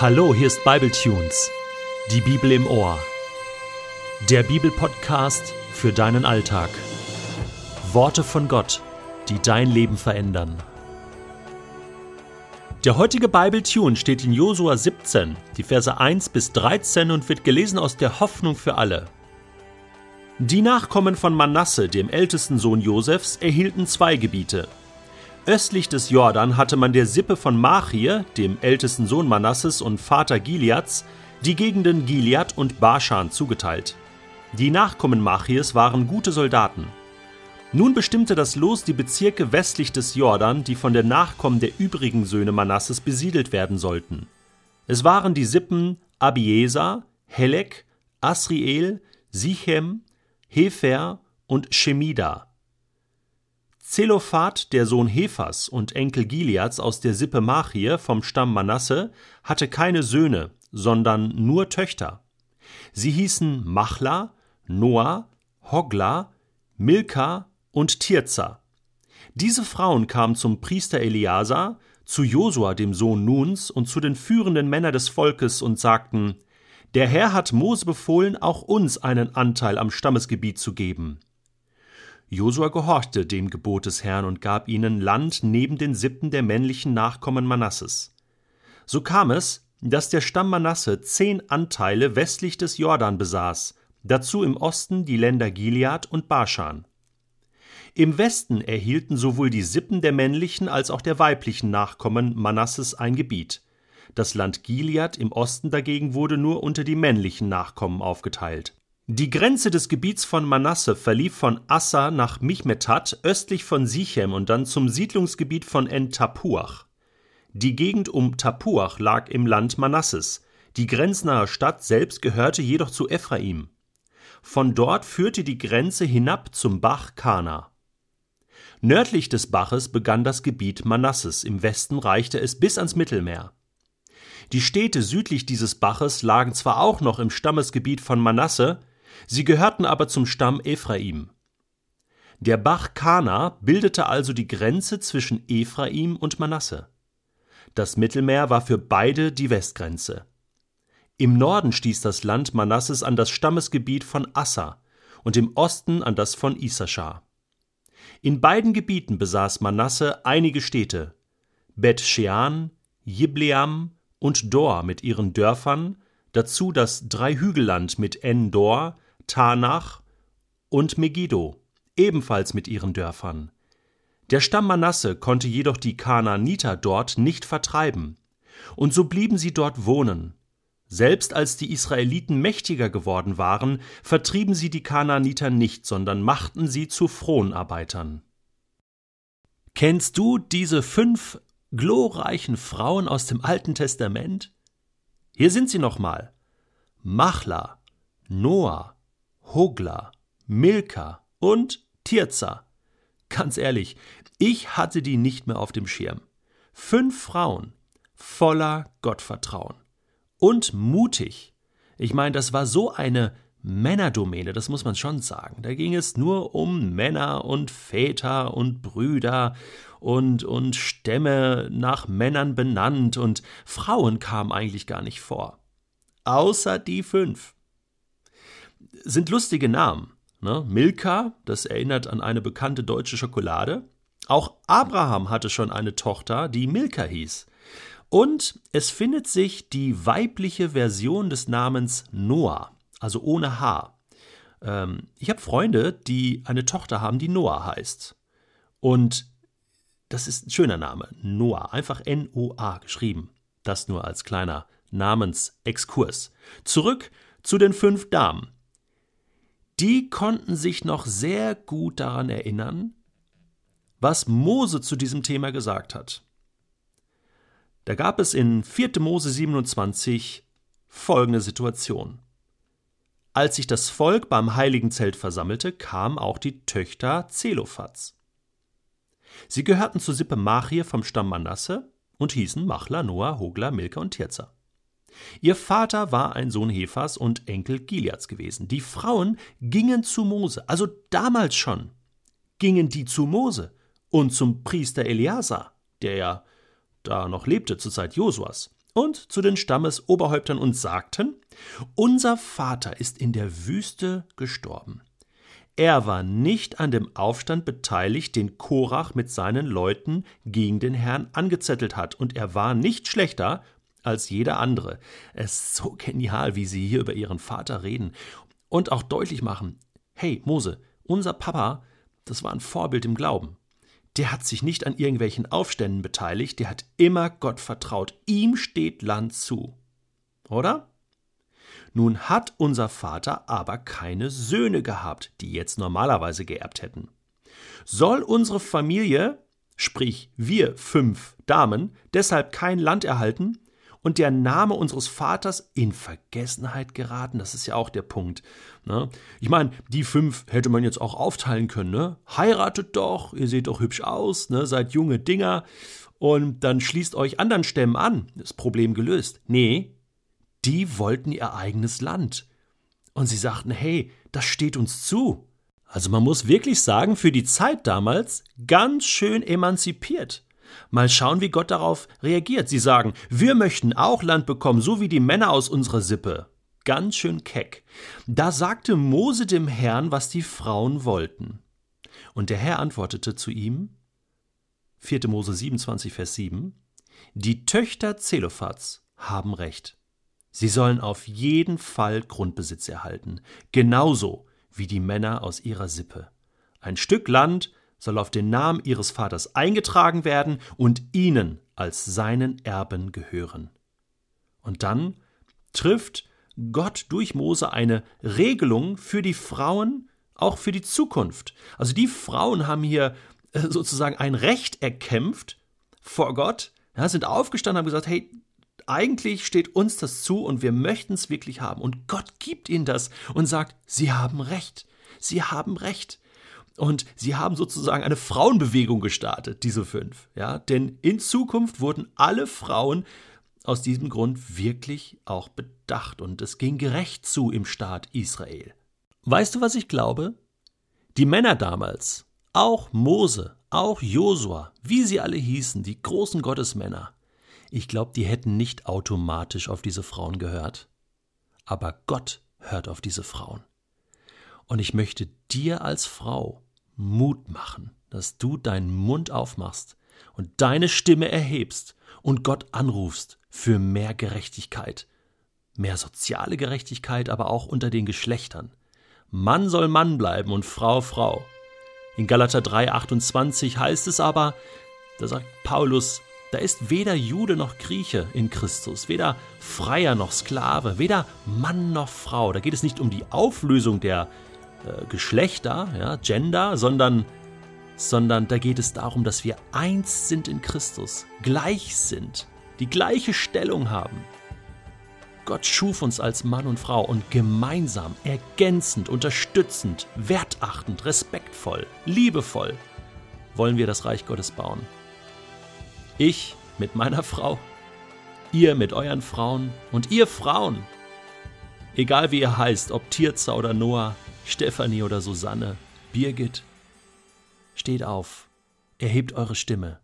Hallo, hier ist Bibletunes, die Bibel im Ohr. Der Bibelpodcast für deinen Alltag. Worte von Gott, die dein Leben verändern. Der heutige Bibletune steht in Josua 17, die Verse 1 bis 13 und wird gelesen aus der Hoffnung für alle. Die Nachkommen von Manasse, dem ältesten Sohn Josefs, erhielten zwei Gebiete – Östlich des Jordan hatte man der Sippe von Machir, dem ältesten Sohn Manasses und Vater Gileads, die Gegenden Gilead und Baschan zugeteilt. Die Nachkommen Machirs waren gute Soldaten. Nun bestimmte das Los die Bezirke westlich des Jordan, die von den Nachkommen der übrigen Söhne Manasses besiedelt werden sollten. Es waren die Sippen Abieser, Helek, Asriel, Sichem, Hefer und Shemida. Zelophat, der Sohn Hephas und Enkel Gileads aus der Sippe Machir vom Stamm Manasse, hatte keine Söhne, sondern nur Töchter. Sie hießen Machla, Noah, Hogla, Milka und Tirza. Diese Frauen kamen zum Priester Eleazar, zu Josua, dem Sohn Nuns, und zu den führenden Männern des Volkes und sagten: Der Herr hat Mose befohlen, auch uns einen Anteil am Stammesgebiet zu geben. Josua gehorchte dem Gebot des Herrn und gab ihnen Land neben den Sippen der männlichen Nachkommen Manasses. So kam es, dass der Stamm Manasse zehn Anteile westlich des Jordan besaß, dazu im Osten die Länder Gilead und Baschan. Im Westen erhielten sowohl die Sippen der männlichen als auch der weiblichen Nachkommen Manasses ein Gebiet. Das Land Gilead im Osten dagegen wurde nur unter die männlichen Nachkommen aufgeteilt. Die Grenze des Gebiets von Manasse verlief von Assa nach Michmetat östlich von Sichem und dann zum Siedlungsgebiet von En-Tapuach. Die Gegend um Tapuach lag im Land Manasses, die grenznahe Stadt selbst gehörte jedoch zu Ephraim. Von dort führte die Grenze hinab zum Bach Kana. Nördlich des Baches begann das Gebiet Manasses, im Westen reichte es bis ans Mittelmeer. Die Städte südlich dieses Baches lagen zwar auch noch im Stammesgebiet von Manasse, Sie gehörten aber zum Stamm Ephraim. Der Bach Kana bildete also die Grenze zwischen Ephraim und Manasse. Das Mittelmeer war für beide die Westgrenze. Im Norden stieß das Land Manasses an das Stammesgebiet von Assa und im Osten an das von Issachar. In beiden Gebieten besaß Manasse einige Städte: Bet Shean, Jibleam und Dor mit ihren Dörfern, dazu das Dreihügelland mit En-Dor, Tanach und Megiddo, ebenfalls mit ihren Dörfern. Der Stamm Manasse konnte jedoch die Kanaaniter dort nicht vertreiben, und so blieben sie dort wohnen. Selbst als die Israeliten mächtiger geworden waren, vertrieben sie die Kanaaniter nicht, sondern machten sie zu Fronarbeitern. Kennst du diese fünf glorreichen Frauen aus dem Alten Testament? Hier sind sie nochmal. Machla, Noah, Hogla, Milka und Tirza. Ganz ehrlich, ich hatte die nicht mehr auf dem Schirm. Fünf Frauen voller Gottvertrauen und mutig. Ich meine, das war so eine Männerdomäne, das muss man schon sagen. Da ging es nur um Männer und Väter und Brüder und, und Stämme nach Männern benannt und Frauen kamen eigentlich gar nicht vor. Außer die fünf sind lustige Namen. Ne? Milka, das erinnert an eine bekannte deutsche Schokolade. Auch Abraham hatte schon eine Tochter, die Milka hieß. Und es findet sich die weibliche Version des Namens Noah, also ohne H. Ähm, ich habe Freunde, die eine Tochter haben, die Noah heißt. Und das ist ein schöner Name, Noah, einfach N-O-A geschrieben. Das nur als kleiner Namensexkurs. Zurück zu den fünf Damen die konnten sich noch sehr gut daran erinnern, was Mose zu diesem Thema gesagt hat. Da gab es in 4. Mose 27 folgende Situation. Als sich das Volk beim heiligen Zelt versammelte, kamen auch die Töchter Zelophats. Sie gehörten zur Sippe Machir vom Stamm Manasse und hießen Machla, Noah, Hogla, Milka und Tirza. Ihr Vater war ein Sohn Hefas und Enkel Gileads gewesen. Die Frauen gingen zu Mose, also damals schon, gingen die zu Mose und zum Priester Eleazar, der ja da noch lebte zur Zeit Josuas, und zu den Stammesoberhäuptern und sagten, Unser Vater ist in der Wüste gestorben. Er war nicht an dem Aufstand beteiligt, den Korach mit seinen Leuten gegen den Herrn angezettelt hat, und er war nicht schlechter als jeder andere. Es ist so genial, wie sie hier über ihren Vater reden und auch deutlich machen, hey Mose, unser Papa, das war ein Vorbild im Glauben. Der hat sich nicht an irgendwelchen Aufständen beteiligt, der hat immer Gott vertraut. Ihm steht Land zu. Oder? Nun hat unser Vater aber keine Söhne gehabt, die jetzt normalerweise geerbt hätten. Soll unsere Familie, sprich wir fünf Damen, deshalb kein Land erhalten und der Name unseres Vaters in Vergessenheit geraten? Das ist ja auch der Punkt. Ne? Ich meine, die fünf hätte man jetzt auch aufteilen können. Ne? Heiratet doch, ihr seht doch hübsch aus, ne? seid junge Dinger und dann schließt euch anderen Stämmen an. Das Problem gelöst. Nee, die wollten ihr eigenes Land. Und sie sagten, hey, das steht uns zu. Also man muss wirklich sagen, für die Zeit damals ganz schön emanzipiert. Mal schauen, wie Gott darauf reagiert. Sie sagen, wir möchten auch Land bekommen, so wie die Männer aus unserer Sippe. Ganz schön keck. Da sagte Mose dem Herrn, was die Frauen wollten. Und der Herr antwortete zu ihm, 4. Mose 27, Vers 7, Die Töchter Zelophats haben Recht. Sie sollen auf jeden Fall Grundbesitz erhalten, genauso wie die Männer aus ihrer Sippe. Ein Stück Land soll auf den Namen ihres Vaters eingetragen werden und ihnen als seinen Erben gehören. Und dann trifft Gott durch Mose eine Regelung für die Frauen, auch für die Zukunft. Also die Frauen haben hier äh, sozusagen ein Recht erkämpft vor Gott, ja, sind aufgestanden, haben gesagt, hey, eigentlich steht uns das zu und wir möchten es wirklich haben. Und Gott gibt ihnen das und sagt, sie haben Recht. Sie haben Recht. Und sie haben sozusagen eine Frauenbewegung gestartet, diese fünf. Ja? Denn in Zukunft wurden alle Frauen aus diesem Grund wirklich auch bedacht und es ging gerecht zu im Staat Israel. Weißt du, was ich glaube? Die Männer damals, auch Mose, auch Josua, wie sie alle hießen, die großen Gottesmänner, ich glaube, die hätten nicht automatisch auf diese Frauen gehört. Aber Gott hört auf diese Frauen. Und ich möchte dir als Frau Mut machen, dass du deinen Mund aufmachst und deine Stimme erhebst und Gott anrufst für mehr Gerechtigkeit, mehr soziale Gerechtigkeit, aber auch unter den Geschlechtern. Mann soll Mann bleiben und Frau Frau. In Galater 3,28 heißt es aber, da sagt Paulus, da ist weder Jude noch Grieche in Christus, weder Freier noch Sklave, weder Mann noch Frau. Da geht es nicht um die Auflösung der äh, Geschlechter, ja, Gender, sondern, sondern da geht es darum, dass wir eins sind in Christus, gleich sind, die gleiche Stellung haben. Gott schuf uns als Mann und Frau und gemeinsam, ergänzend, unterstützend, wertachtend, respektvoll, liebevoll wollen wir das Reich Gottes bauen. Ich mit meiner Frau, ihr mit euren Frauen und ihr Frauen. Egal wie ihr heißt, ob Tirza oder Noah, Stefanie oder Susanne, Birgit, steht auf, erhebt eure Stimme